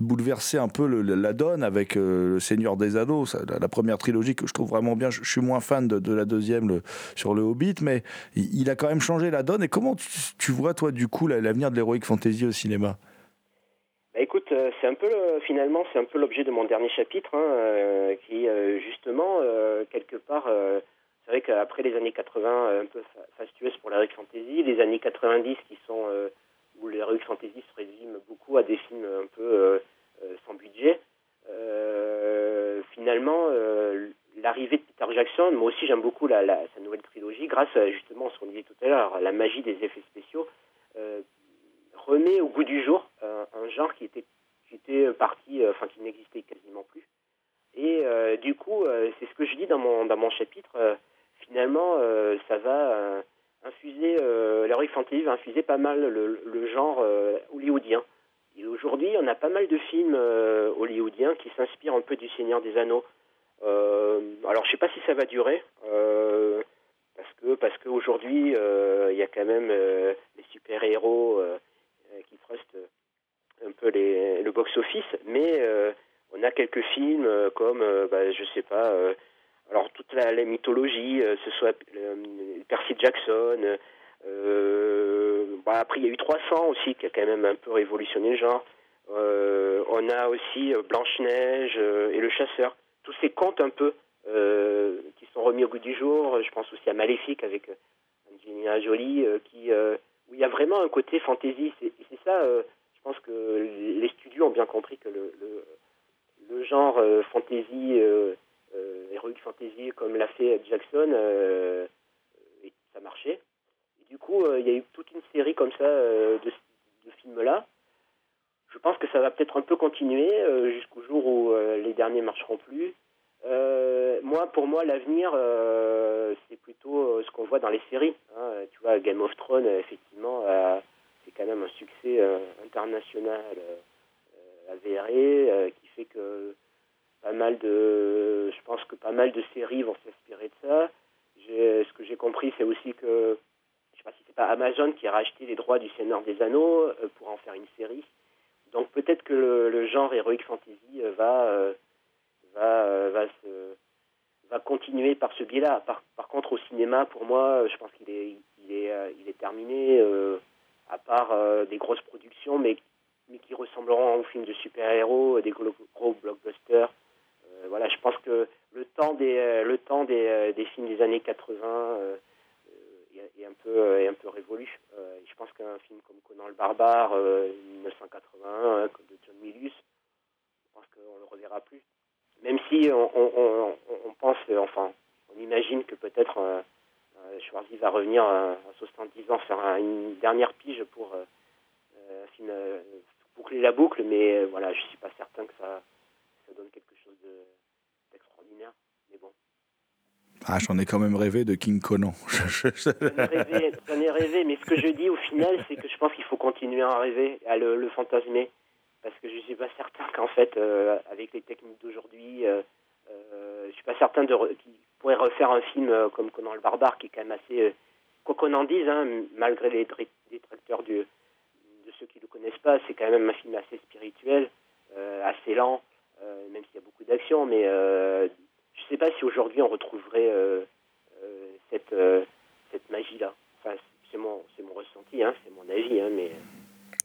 bouleversé un peu la donne avec euh, Le Seigneur des Anneaux, la, première trilogie que je trouve vraiment bien. Je, suis moins fan de, la deuxième sur le Hobbit, mais il, a quand même changé la donne. Et comment tu, tu vois, toi, du coup, la- l'avenir de l'heroic fantasy au cinéma? C'est un peu le- finalement c'est un peu l'objet de mon dernier chapitre, hein, euh, qui euh, justement euh, quelque part, euh, c'est vrai qu'après les années 80 euh, un peu fa- fastueuses pour l'heroic fantasy, les années 90 qui sont euh, où l'heroic fantasy se résume beaucoup à des films un peu euh, euh, sans budget. euh, finalement, euh, l'arrivée de Peter Jackson, moi aussi j'aime beaucoup la, la- sa nouvelle trilogie, grâce à justement ce qu'on disait tout à l'heure, à la magie des effets spéciaux. euh, remet au goût du jour euh, un genre qui était euh, enfin qui n'existait quasiment plus. Et euh, du coup, euh, c'est ce que je dis dans mon dans mon chapitre. euh, finalement, euh, ça va euh, infuser euh, l'heroic fantasy va infuser pas mal le, genre euh, hollywoodien. Et aujourd'hui, on a pas mal de films euh, hollywoodiens qui s'inspirent un peu du Seigneur des Anneaux. Euh, alors, je sais pas si ça va durer. euh, parce que parce qu'aujourd'hui, euh, il y a quand même euh, les super-héros euh, euh, qui frustent euh, un peu le box-office, mais euh, on a quelques films euh, comme, euh, bah, je sais pas, alors toute la, mythologie, ce soit Percy Jackson, bah, après, il y a eu 300 aussi, qui a quand même un peu révolutionné le genre. On a aussi Blanche-Neige et Le Chasseur. Tous ces contes un peu qui sont remis au goût du jour. Je pense aussi à Maléfique avec Angelina Jolie, qui, où il y a vraiment un côté fantasy. C'est ça, pense que les studios ont bien compris que le, genre euh, fantasy, euh, euh, fantasy, comme l'a fait Jackson, euh, ça marchait. Du coup, il y a eu toute une série comme ça de, films-là. Je pense que ça va peut-être un peu continuer jusqu'au jour où les derniers marcheront plus. Moi, pour moi, l'avenir, c'est plutôt ce qu'on voit dans les séries. hein. Tu vois, Game of Thrones, effectivement, euh, c'est quand même un succès euh, international euh, euh, avéré, qui fait que pas mal de, je pense que pas mal de séries vont s'inspirer de ça. Ce que j'ai compris, c'est aussi que, je sais pas si c'est pas Amazon qui a racheté les droits du Seigneur des Anneaux pour en faire une série. Donc peut-être que le, genre heroic fantasy va va va se va continuer par ce biais-là. Par, contre, au cinéma, pour moi, je pense qu'il est il est il est terminé. À part euh, des grosses productions, mais qui ressembleront aux films de super-héros, des gros, blockbusters. Euh, voilà, je pense que le temps des euh, films des années 80 euh, euh, est, un peu révolu. Je pense qu'un film comme Conan le barbare euh, 1981 hein, comme de John Milius, je pense qu'on le reverra plus. Même si on, pense, enfin, on imagine que peut-être Schwarzy va revenir euh, à 70 ans faire un- une dernière pige pour euh, euh, euh, boucler la boucle, mais euh, voilà, je suis pas certain que ça, ça donne quelque chose de- d'extraordinaire. Mais bon. Ah, j'en ai quand même rêvé de King Conan. Je- je- J'en ai rêvé, j'en ai rêvé, mais ce que je dis au final, c'est que je pense qu'il faut continuer à rêver, à le, le fantasmer, parce que je suis pas certain qu'en fait, euh, avec les techniques d'aujourd'hui, euh, euh, je suis pas certain de pourrait refaire un film euh, comme Conan le barbare, qui est quand même assez, euh, quoi qu'on en dise, hein, malgré les détracteurs du, de ceux qui le connaissent pas, c'est quand même un film assez spirituel, euh, assez lent, même s'il y a beaucoup d'action, mais je sais pas si aujourd'hui on retrouverait cette cette magie-là. Enfin, c'est mon, mon ressenti, hein, c'est mon avis, hein, mais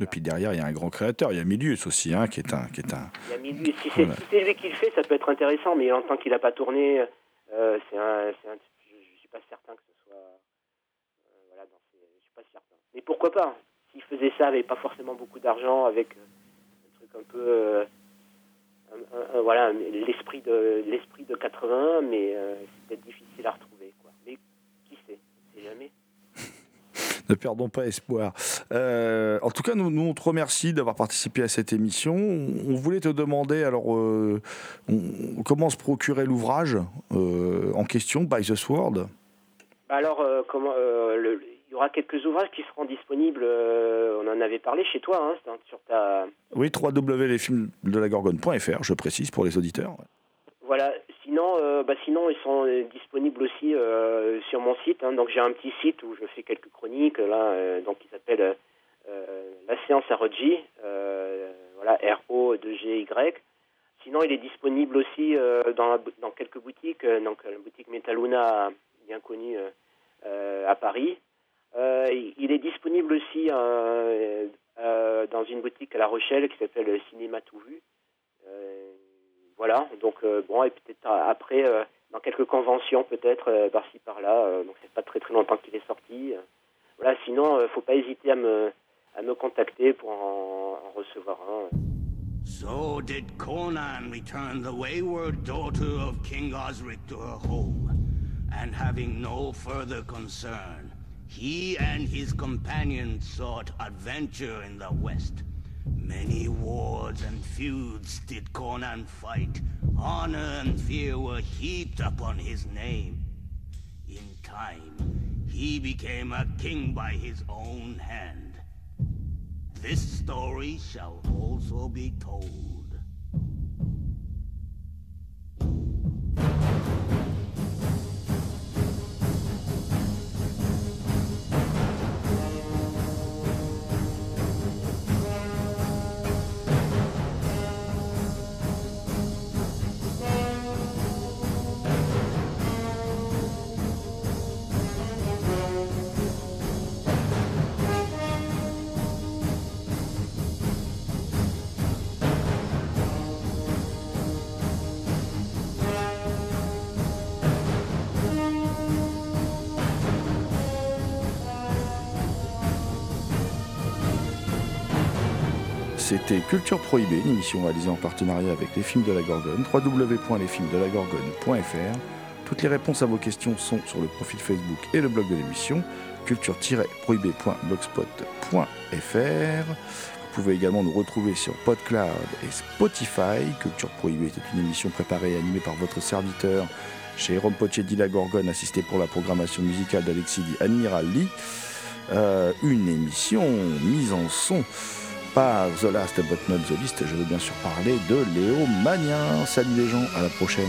Et puis derrière, il y a un grand créateur, il y a Milius aussi, hein, qui est un, qui est un. il y a mille- Si c'est Voilà. si lui qui le fait, ça peut être intéressant, mais en tant qu'il n'a pas tourné, euh, c'est un, un- je, je suis pas certain que ce soit, euh, voilà, je suis pas certain. Mais pourquoi pas S'il faisait ça avec pas forcément beaucoup d'argent, avec euh, un truc un peu, un- voilà, l'esprit de l'esprit de 81, mais c'est peut-être difficile à retrouver, quoi. Mais qui sait On sait jamais. Ne perdons pas espoir. Euh, en tout cas, nous, nous, on te remercie d'avoir participé à cette émission. On, on voulait te demander, alors, euh, on- comment se procurer l'ouvrage euh, en question, By the Sword? Alors, comment le- il y aura quelques ouvrages qui seront disponibles. on en avait parlé chez toi, hein, sur ta. Oui, www.lesfilmsdelagorgone.fr, je précise pour les auditeurs. Sinon, euh, bah sinon ils sont euh, disponibles aussi euh, sur mon site. hein. donc j'ai un petit site où je fais quelques chroniques là, donc qui s'appelle la séance à euh, voilà R O 2 G Y. Sinon, il est disponible aussi dans, dans quelques boutiques, donc la boutique Metaluna bien connue à Paris. Il- est disponible aussi dans une boutique à La Rochelle qui s'appelle Cinéma Tout Vu. Voilà, donc euh, bon, et peut-être euh, après, euh, dans quelques conventions peut-être, par-ci par-là, donc c'est pas très très longtemps qu'il est sorti. voilà, sinon, faut pas hésiter à me, contacter pour en, en recevoir un. So did Conan return the wayward daughter of King Osric to her home, and having no further concern, he and his companions sought adventure in the west. Many wars and feuds did Conan fight. Honor and fear were heaped upon his name. In time, he became a king by his own hand. This story shall also be told. C'était Culture Prohibée, une émission réalisée en partenariat avec les films de la Gorgone, www.lesfilmsdelagorgone.fr. Toutes les réponses à vos questions sont sur le profil Facebook et le blog de l'émission, culture-prohibée.blogspot.fr. Vous pouvez également nous retrouver sur PodCloud et Spotify. Culture Prohibée est une émission préparée et animée par votre serviteur chez Jérôme Pochetti La Gorgone, assisté pour la programmation musicale d'Alexis Admiral Lee. Euh, une émission mise en son par The Last But Not The. Je veux bien sûr parler de Léo Magnin. Salut les gens, à la prochaine.